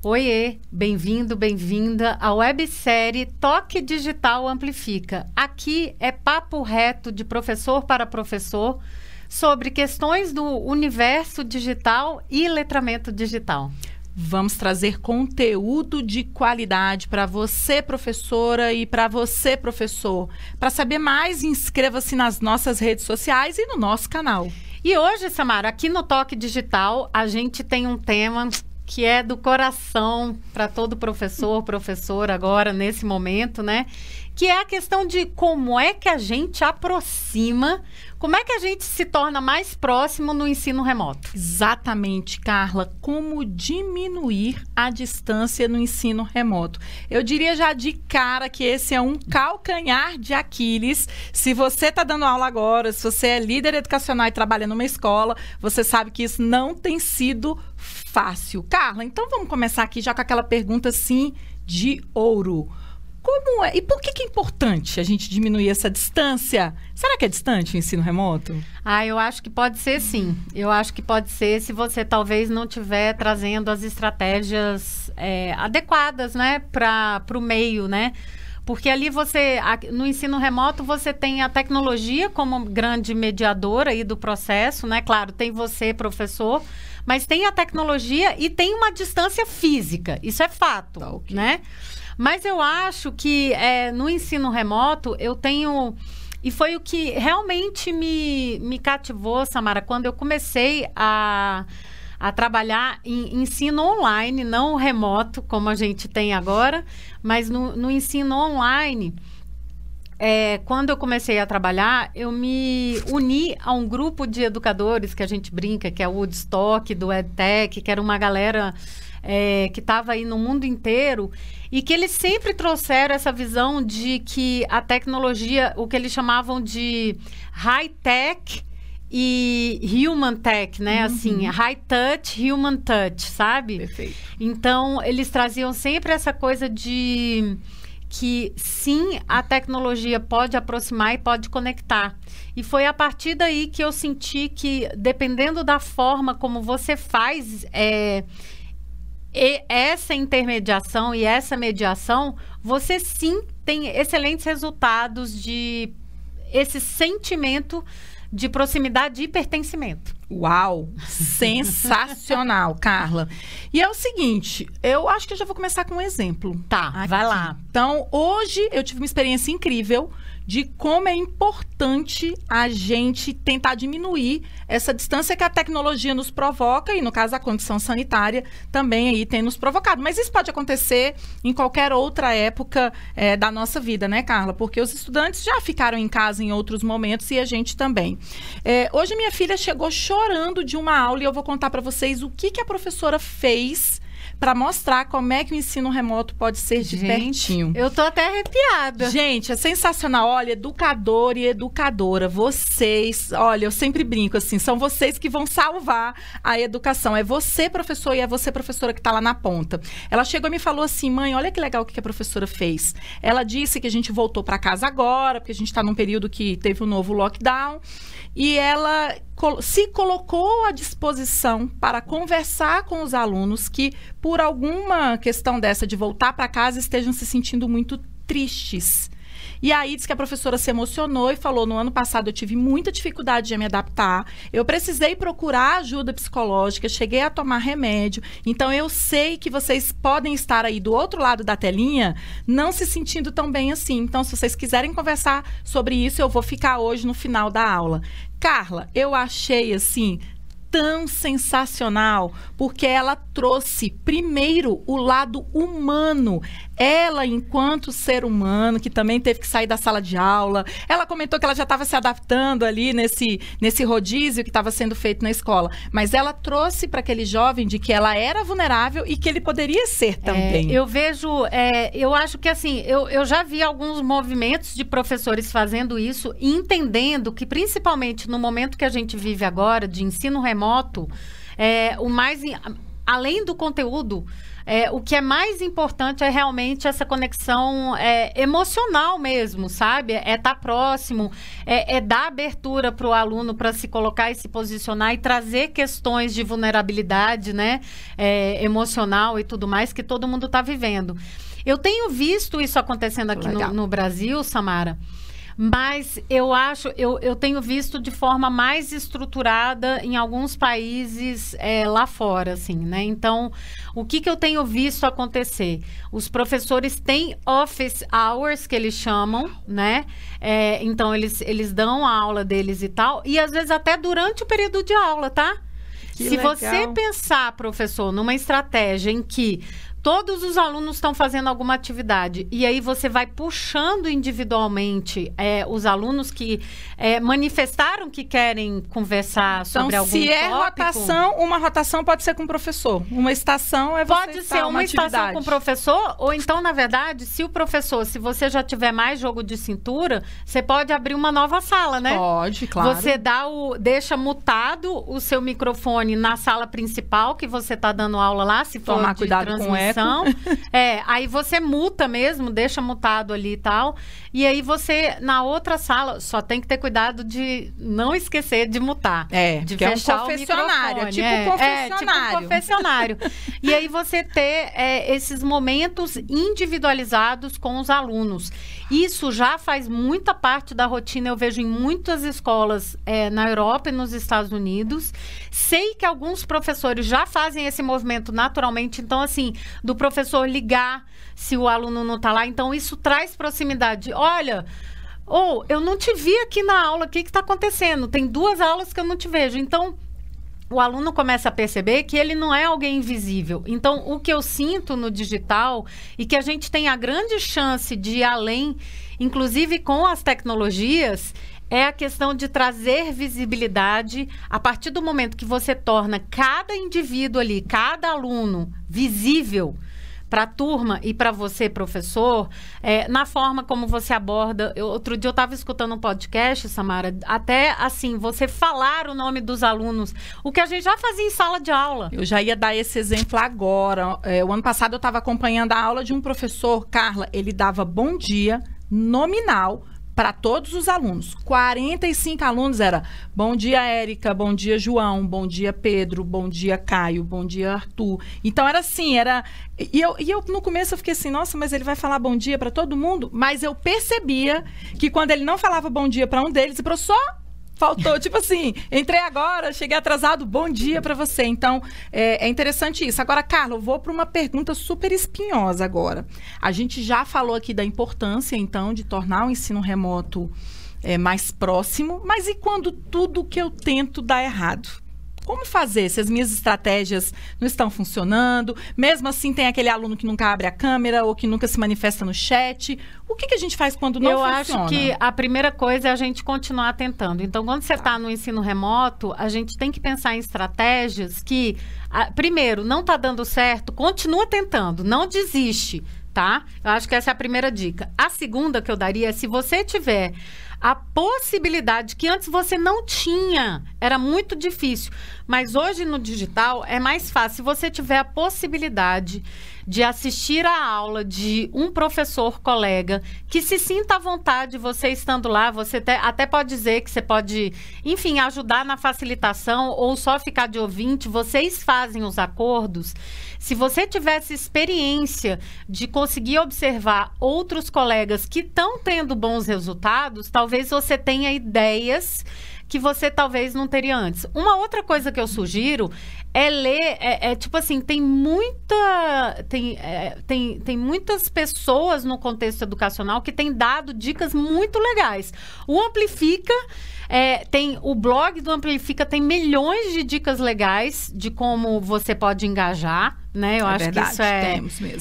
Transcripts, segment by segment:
Oiê, bem-vindo, bem-vinda à websérie Toque Digital Amplifica. Aqui é papo reto de professor para professor sobre questões do universo digital e letramento digital. Vamos trazer conteúdo de qualidade para você, professora, e para você, professor. Para saber mais, inscreva-se nas nossas redes sociais e no nosso canal. E hoje, Samara, aqui no Toque Digital, a gente tem um tema que é do coração para todo professor, professora agora nesse momento, né? Que é a questão de como é que a gente aproxima, como é que a gente se torna mais próximo no ensino remoto. Exatamente, Carla, como diminuir a distância no ensino remoto. Eu diria já de cara que esse é um calcanhar de Aquiles. Se você está dando aula agora, se você é líder educacional e trabalha numa escola, você sabe que isso não tem sido fácil. Carla, então vamos começar aqui já com aquela pergunta assim de ouro. Como é? E por que, que é importante a gente diminuir essa distância? Será que é distante o ensino remoto? Ah, eu acho que pode ser sim. Eu acho que pode ser se você talvez não estiver trazendo as estratégias é, adequadas, né, para o meio, né? Porque ali você, no ensino remoto, você tem a tecnologia como grande mediadora aí do processo, né? Claro, tem você, professor, mas tem a tecnologia e tem uma distância física. Isso é fato, tá, okay. né? Mas eu acho que é, no ensino remoto eu tenho. E foi o que realmente me, me cativou, Samara, quando eu comecei a, a trabalhar em ensino online, não remoto, como a gente tem agora, mas no, no ensino online. É, quando eu comecei a trabalhar, eu me uni a um grupo de educadores que a gente brinca, que é o Woodstock, do EdTech, que era uma galera é, que estava aí no mundo inteiro, e que eles sempre trouxeram essa visão de que a tecnologia, o que eles chamavam de high-tech e human tech, né? Uhum. Assim, high touch, human touch, sabe? Perfeito. Então, eles traziam sempre essa coisa de que sim, a tecnologia pode aproximar e pode conectar. E foi a partir daí que eu senti que, dependendo da forma como você faz é, essa intermediação e essa mediação, você sim tem excelentes resultados de esse sentimento de proximidade e pertencimento. Uau! Sensacional, Carla. E é o seguinte, eu acho que eu já vou começar com um exemplo. Tá, aqui. vai lá. Então, hoje eu tive uma experiência incrível de como é importante a gente tentar diminuir essa distância que a tecnologia nos provoca e no caso a condição sanitária também aí tem nos provocado. Mas isso pode acontecer em qualquer outra época é, da nossa vida, né, Carla? Porque os estudantes já ficaram em casa em outros momentos e a gente também. É, hoje minha filha chegou chorando de uma aula e eu vou contar para vocês o que, que a professora fez para mostrar como é que o ensino remoto pode ser de Gente, pertinho. Eu tô até arrepiada. Gente, é sensacional. Olha, educador e educadora, vocês, olha, eu sempre brinco assim, são vocês que vão salvar a educação. É você, professor, e é você, professora, que está lá na ponta. Ela chegou e me falou assim, mãe, olha que legal o que a professora fez. Ela disse que a gente voltou para casa agora, porque a gente está num período que teve um novo lockdown e ela se colocou à disposição para conversar com os alunos que, por alguma questão dessa de voltar para casa, estejam se sentindo muito tristes e aí disse que a professora se emocionou e falou: no ano passado eu tive muita dificuldade de me adaptar, eu precisei procurar ajuda psicológica, cheguei a tomar remédio. Então eu sei que vocês podem estar aí do outro lado da telinha não se sentindo tão bem assim. Então, se vocês quiserem conversar sobre isso, eu vou ficar hoje no final da aula. Carla, eu achei assim tão sensacional, porque ela trouxe primeiro o lado humano. Ela, enquanto ser humano, que também teve que sair da sala de aula, ela comentou que ela já estava se adaptando ali nesse, nesse rodízio que estava sendo feito na escola. Mas ela trouxe para aquele jovem de que ela era vulnerável e que ele poderia ser também. É, eu vejo, é, eu acho que assim, eu, eu já vi alguns movimentos de professores fazendo isso, entendendo que, principalmente no momento que a gente vive agora, de ensino remoto, é, o mais além do conteúdo, é, o que é mais importante é realmente essa conexão é, emocional mesmo, sabe? É estar tá próximo, é, é dar abertura para o aluno para se colocar e se posicionar e trazer questões de vulnerabilidade, né? É, emocional e tudo mais que todo mundo está vivendo. Eu tenho visto isso acontecendo aqui no, no Brasil, Samara. Mas eu acho, eu, eu tenho visto de forma mais estruturada em alguns países é, lá fora, assim, né? Então, o que, que eu tenho visto acontecer? Os professores têm office hours, que eles chamam, né? É, então, eles, eles dão a aula deles e tal, e às vezes até durante o período de aula, tá? Que Se legal. você pensar, professor, numa estratégia em que todos os alunos estão fazendo alguma atividade e aí você vai puxando individualmente é, os alunos que é, manifestaram que querem conversar então, sobre algum se é rotação, uma rotação pode ser com o professor. Uma estação é você Pode ser uma, uma estação com o professor ou então, na verdade, se o professor, se você já tiver mais jogo de cintura, você pode abrir uma nova sala, né? Pode, claro. Você dá o deixa mutado o seu microfone na sala principal que você está dando aula lá, se for Tomar cuidado com é, aí você muta mesmo, deixa mutado ali e tal. E aí você, na outra sala, só tem que ter cuidado de não esquecer de mutar. É, de fechar é um confessionário, o tipo é, confessionário. É, tipo confessionário. e aí você ter é, esses momentos individualizados com os alunos. Isso já faz muita parte da rotina, eu vejo em muitas escolas é, na Europa e nos Estados Unidos. Sei que alguns professores já fazem esse movimento naturalmente, então, assim, do professor ligar se o aluno não está lá. Então, isso traz proximidade. Olha. Ou, oh, eu não te vi aqui na aula, o que está acontecendo? Tem duas aulas que eu não te vejo. Então, o aluno começa a perceber que ele não é alguém invisível. Então, o que eu sinto no digital e que a gente tem a grande chance de ir além, inclusive com as tecnologias, é a questão de trazer visibilidade a partir do momento que você torna cada indivíduo ali, cada aluno visível para a turma e para você, professor, é, na forma como você aborda. Eu, outro dia eu estava escutando um podcast, Samara, até assim, você falar o nome dos alunos, o que a gente já fazia em sala de aula. Eu já ia dar esse exemplo agora. É, o ano passado eu estava acompanhando a aula de um professor, Carla, ele dava bom dia nominal para todos os alunos. 45 alunos era bom dia, Érica, bom dia, João, bom dia, Pedro, bom dia, Caio, bom dia, Arthur. Então era assim, era. E eu, e eu no começo eu fiquei assim, nossa, mas ele vai falar bom dia para todo mundo? Mas eu percebia que quando ele não falava bom dia para um deles, professor, Faltou, tipo assim, entrei agora, cheguei atrasado, bom dia para você. Então, é, é, interessante isso. Agora, Carla, eu vou para uma pergunta super espinhosa agora. A gente já falou aqui da importância, então, de tornar o ensino remoto é, mais próximo, mas e quando tudo que eu tento dá errado? Como fazer se as minhas estratégias não estão funcionando? Mesmo assim, tem aquele aluno que nunca abre a câmera ou que nunca se manifesta no chat. O que, que a gente faz quando não Eu funciona? Eu acho que a primeira coisa é a gente continuar tentando. Então, quando você está tá no ensino remoto, a gente tem que pensar em estratégias que, a, primeiro, não está dando certo, continua tentando, não desiste, tá? Eu acho que essa é a primeira dica. A segunda que eu daria é se você tiver a possibilidade que antes você não tinha, era muito difícil, mas hoje no digital é mais fácil. Se você tiver a possibilidade de assistir a aula de um professor colega que se sinta à vontade você estando lá, você até pode dizer que você pode, enfim, ajudar na facilitação ou só ficar de ouvinte, vocês fazem os acordos. Se você tivesse experiência de conseguir observar outros colegas que estão tendo bons resultados, talvez você tenha ideias que você talvez não teria antes. Uma outra coisa que eu sugiro é ler, é, é tipo assim, tem muita, tem, é, tem, tem muitas pessoas no contexto educacional que têm dado dicas muito legais. O Amplifica é, tem o blog do Amplifica tem milhões de dicas legais de como você pode engajar, né? Eu é acho verdade, que isso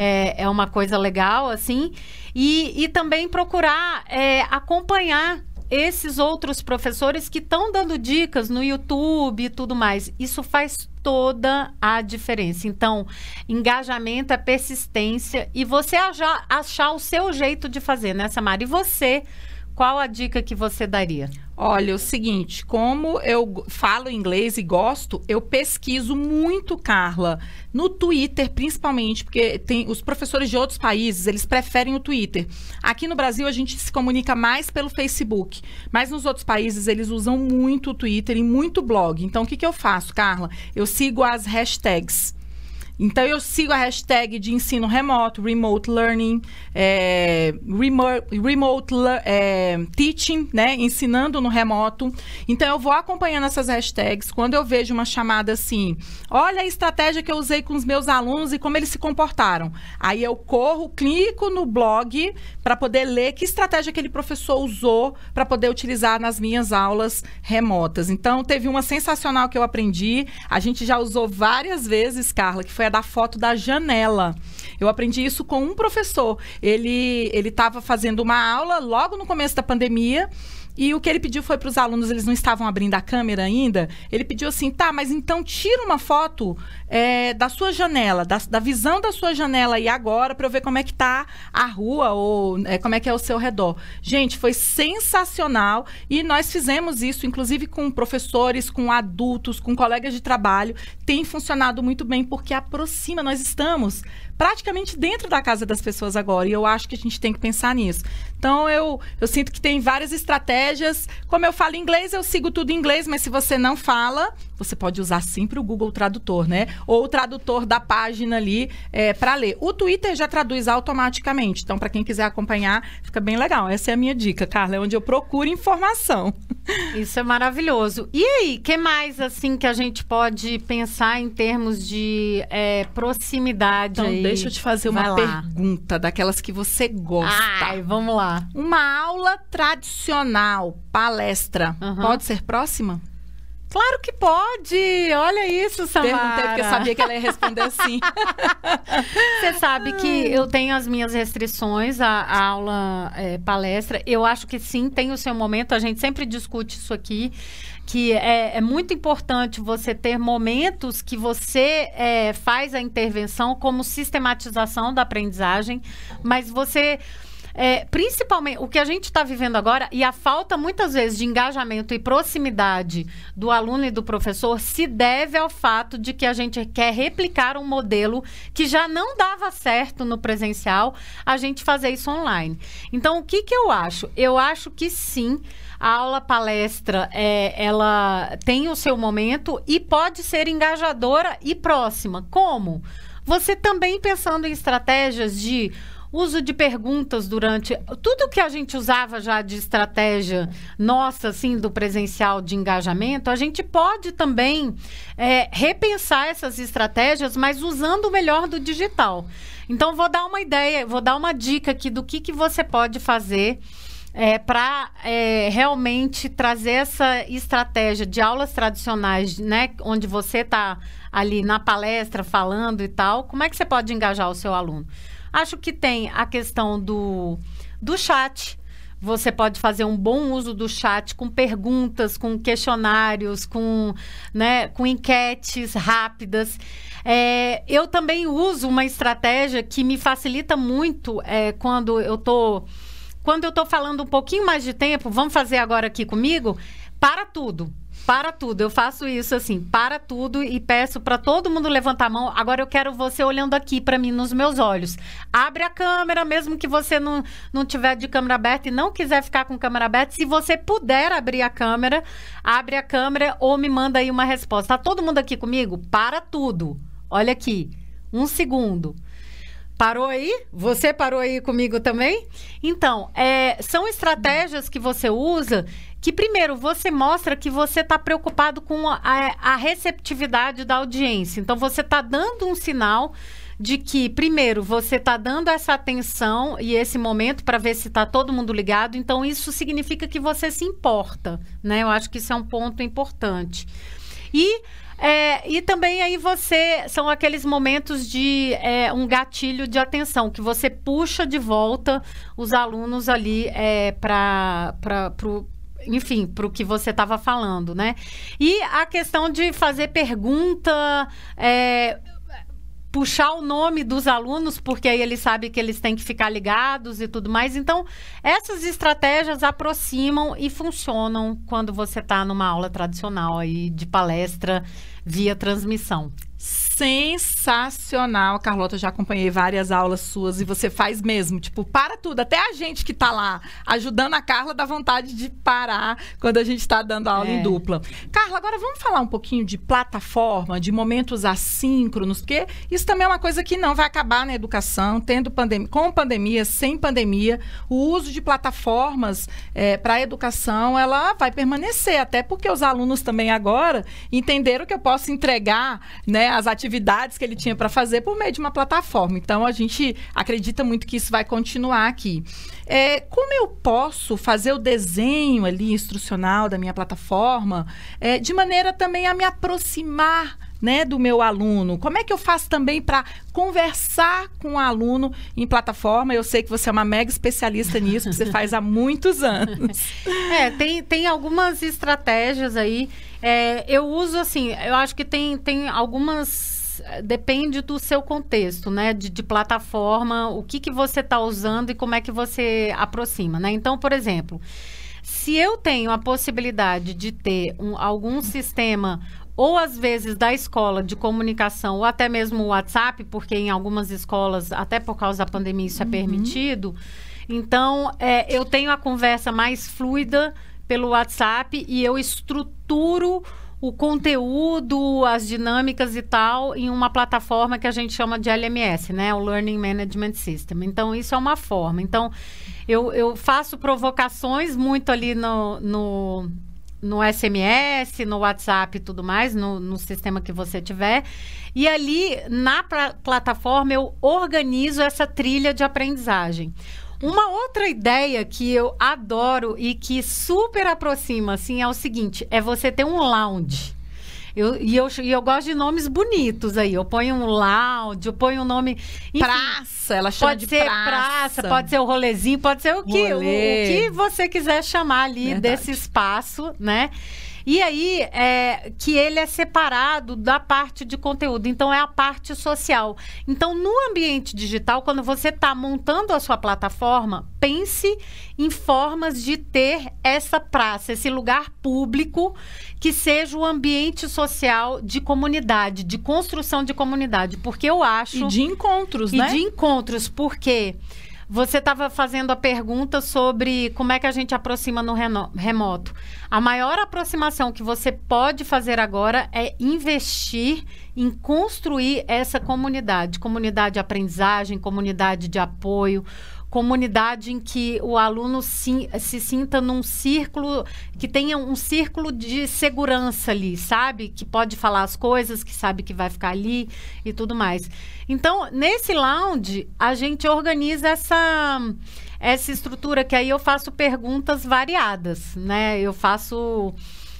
é, é, é, uma coisa legal, assim. E, e também procurar é, acompanhar esses outros professores que estão dando dicas no YouTube e tudo mais. Isso faz toda a diferença. Então, engajamento é persistência e você achar, achar o seu jeito de fazer, né, Samara? E você qual a dica que você daria? Olha, é o seguinte, como eu falo inglês e gosto, eu pesquiso muito, Carla, no Twitter principalmente, porque tem os professores de outros países, eles preferem o Twitter. Aqui no Brasil a gente se comunica mais pelo Facebook, mas nos outros países eles usam muito o Twitter e muito blog. Então o que, que eu faço, Carla? Eu sigo as hashtags. Então eu sigo a hashtag de ensino remoto, remote learning, é, remote, remote é, teaching, né? Ensinando no remoto. Então eu vou acompanhando essas hashtags. Quando eu vejo uma chamada assim, olha a estratégia que eu usei com os meus alunos e como eles se comportaram. Aí eu corro, clico no blog para poder ler que estratégia aquele professor usou para poder utilizar nas minhas aulas remotas. Então teve uma sensacional que eu aprendi. A gente já usou várias vezes, Carla, que foi da foto da janela. Eu aprendi isso com um professor. Ele ele estava fazendo uma aula logo no começo da pandemia e o que ele pediu foi para os alunos, eles não estavam abrindo a câmera ainda. Ele pediu assim: tá, mas então tira uma foto é, da sua janela, da, da, visão da sua janela aí agora, para eu ver como é que tá a rua ou é, como é que é o seu redor. Gente, foi sensacional e nós fizemos isso, inclusive com professores, com adultos, com colegas de trabalho. Tem funcionado muito bem porque aproxima, nós estamos praticamente dentro da casa das pessoas agora. E eu acho que a gente tem que pensar nisso. Então, eu, eu sinto que tem várias estratégias. Como eu falo inglês, eu sigo tudo em inglês, mas se você não fala, você pode usar sempre o Google Tradutor, né? Ou o tradutor da página ali é, para ler. O Twitter já traduz automaticamente. Então, para quem quiser acompanhar, fica bem legal. Essa é a minha dica, Carla, é onde eu procuro informação. Isso é maravilhoso. E aí, que mais assim que a gente pode pensar em termos de é, proximidade? Então, aí? deixa eu te fazer uma pergunta daquelas que você gosta. Ai, vamos lá. Uma aula tradicional, palestra, uhum. pode ser próxima? Claro que pode! Olha isso, Samara. Perguntei porque eu sabia que ela ia responder assim. Você sabe que eu tenho as minhas restrições à, à aula é, palestra. Eu acho que sim, tem o seu momento. A gente sempre discute isso aqui que é, é, muito importante você ter momentos que você é, faz a intervenção como sistematização da aprendizagem, mas você é, principalmente o que a gente está vivendo agora e a falta muitas vezes de engajamento e proximidade do aluno e do professor se deve ao fato de que a gente quer replicar um modelo que já não dava certo no presencial, a gente fazer isso online. Então, o que, que eu acho? Eu acho que sim. A aula palestra, é, ela tem o seu momento e pode ser engajadora e próxima. Como? Você também pensando em estratégias de uso de perguntas durante tudo que a gente usava já de estratégia nossa, assim, do presencial de engajamento, a gente pode também é, repensar essas estratégias, mas usando o melhor do digital. Então, vou dar uma ideia, vou dar uma dica aqui do que, que você pode fazer. É, para é, realmente trazer essa estratégia de aulas tradicionais, né, onde você está ali na palestra falando e tal, como é que você pode engajar o seu aluno? Acho que tem a questão do, do chat. Você pode fazer um bom uso do chat com perguntas, com questionários, com, né, com enquetes rápidas. É, eu também uso uma estratégia que me facilita muito é, quando eu tô quando eu estou falando um pouquinho mais de tempo. Vamos fazer agora aqui comigo? Para tudo para tudo. Eu faço isso assim, para tudo e peço para todo mundo levantar a mão. Agora eu quero você olhando aqui para mim nos meus olhos. Abre a câmera, mesmo que você não, não tiver de câmera aberta e não quiser ficar com câmera aberta, se você puder abrir a câmera, abre a câmera ou me manda aí uma resposta. Tá todo mundo aqui comigo? Para tudo. Olha aqui. Um segundo. Parou aí? Você parou aí comigo também? Então, é, são estratégias que você usa que, primeiro, você mostra que você está preocupado com a, a, receptividade da audiência. Então, você está dando um sinal de que, primeiro, você está dando essa atenção e esse momento para ver se está todo mundo ligado. Então, isso significa que você se importa, né? Eu acho que isso é um ponto importante. E é, e também aí você são aqueles momentos de é, um gatilho de atenção que você puxa de volta os alunos ali é, para enfim, para o que você estava falando, né? E a questão de fazer pergunta. É, puxar o nome dos alunos, porque aí ele sabe que eles têm que ficar ligados e tudo mais. Então, essas estratégias aproximam e funcionam quando você está numa aula tradicional aí de palestra via transmissão sensacional, Carlota. Já acompanhei várias aulas suas e você faz mesmo. Tipo, para tudo. Até a gente que tá lá ajudando a Carla dá vontade de parar quando a gente está dando aula é. em dupla. Carla, agora vamos falar um pouquinho de plataforma, de momentos assíncronos, porque isso também é uma coisa que não vai acabar na educação, tendo pandemia, com pandemia, sem pandemia. O uso de plataformas é, para a educação, ela vai permanecer, até porque os alunos também agora entenderam que eu posso entregar né, as atividades que ele tinha para fazer por meio de uma plataforma. Então, a gente acredita muito que isso vai continuar aqui. É, como eu posso fazer o desenho ali instrucional da minha plataforma é, de maneira também a me aproximar né, do meu aluno? Como é que eu faço também para conversar com o aluno em plataforma? Eu sei que você é uma mega especialista nisso, você faz há muitos anos. É, tem, tem algumas estratégias aí. É, eu uso assim, eu acho que tem, tem algumas depende do seu contexto, né? De, de plataforma, o que, que você está usando e como é que você aproxima, né? Então, por exemplo, se eu tenho a possibilidade de ter um, algum sistema ou às vezes da escola de comunicação, ou até mesmo o WhatsApp, porque em algumas escolas, até por causa da pandemia, isso é uhum. é permitido. Então, é, eu tenho a conversa mais fluida pelo WhatsApp e eu estruturo o conteúdo, as dinâmicas e tal em uma plataforma que a gente chama de LMS, né? O Learning Management System. Então, isso é uma forma. Então, eu, eu faço provocações muito ali no, no, no SMS, no WhatsApp e tudo mais, no, no sistema que você tiver. E ali, na plataforma, eu organizo essa trilha de aprendizagem. Uma outra ideia que eu adoro e que super aproxima, assim, é o seguinte: é você ter um lounge. Eu, e, eu, e eu gosto de nomes bonitos aí. Eu ponho um lounge, eu ponho um nome. Enfim, praça, ela chama pode de ser praça. praça. Pode ser o rolezinho, pode ser o que, o, o, que você quiser chamar ali Verdade. desse espaço, né? E aí, é, que ele é separado da parte de conteúdo. Então, é a parte social. Então, no ambiente digital, quando você está montando a sua plataforma, pense em formas de ter essa praça, esse lugar público que seja o ambiente social de comunidade, de construção de comunidade. Porque eu acho. E de encontros, e né? E de encontros, porque. Você estava fazendo a pergunta sobre como é que a gente aproxima no remoto. A maior aproximação que você pode fazer agora é investir em construir essa comunidade comunidade de aprendizagem, comunidade de apoio comunidade em que o aluno se, se sinta num círculo, que tenha um círculo de segurança ali, sabe? Que pode falar as coisas, que sabe que vai ficar ali e tudo mais. Então, nesse lounge, a gente organiza essa essa estrutura que aí eu faço perguntas variadas, né? Eu faço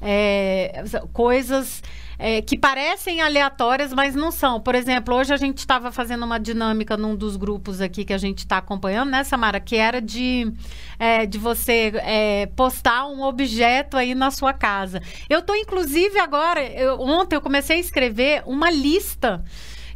é, coisas é, que parecem aleatórias, mas não são. Por exemplo, hoje a gente estava fazendo uma dinâmica num dos grupos aqui que a gente está acompanhando, né, Samara? Que era de, é, de você é, postar um objeto aí na sua casa. Eu estou, inclusive, agora, eu, ontem eu comecei a escrever uma lista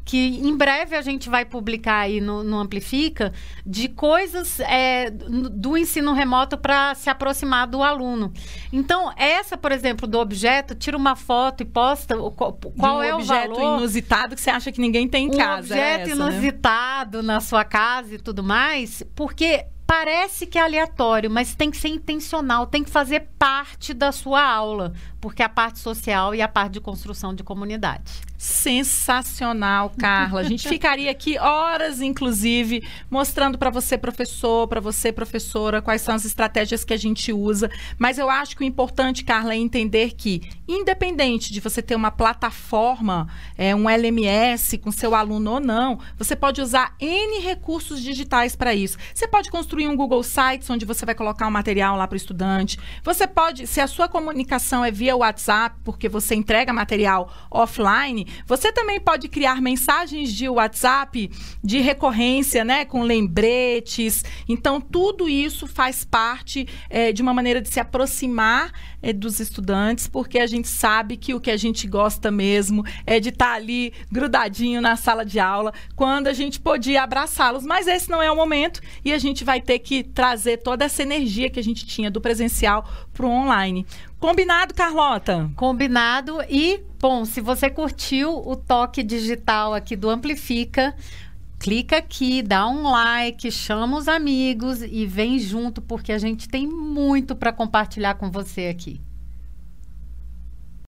que em breve a gente vai publicar aí no, no Amplifica, de coisas é, do ensino remoto para se aproximar do aluno. Então, essa, por exemplo, do objeto, tira uma foto e posta qual, qual um é o objeto valor. inusitado que você acha que ninguém tem em um casa. Um objeto essa, né? inusitado né? na sua casa e tudo mais, porque parece que é aleatório, mas tem que ser intencional, tem que fazer parte da sua aula, porque a parte social e a parte de construção de comunidade. Sensacional, Carla. A gente ficaria aqui horas, inclusive, mostrando para você, professor, para você, professora, quais são as estratégias que a gente usa. Mas eu acho que o importante, Carla, é entender que, independente de você ter uma plataforma, é, um LMS com seu aluno ou não, você pode usar N recursos digitais para isso. Você pode construir um Google Sites, onde você vai colocar um material lá para o estudante. Você pode, se a sua comunicação é via seu WhatsApp, porque você entrega material offline, você também pode criar mensagens de WhatsApp de recorrência, né? Com lembretes. Então, tudo isso faz parte é, de uma maneira de se aproximar é, dos estudantes, porque a gente sabe que o que a gente gosta mesmo é de estar tá ali grudadinho na sala de aula, quando a gente podia abraçá-los. Mas esse não é o momento e a gente vai ter que trazer toda essa energia que a gente tinha do presencial para o online. Combinado, Carlota? Combinado. E, bom, se você curtiu o toque digital aqui do Amplifica, clica aqui, dá um like, chama os amigos e vem junto, porque a gente tem muito para compartilhar com você aqui.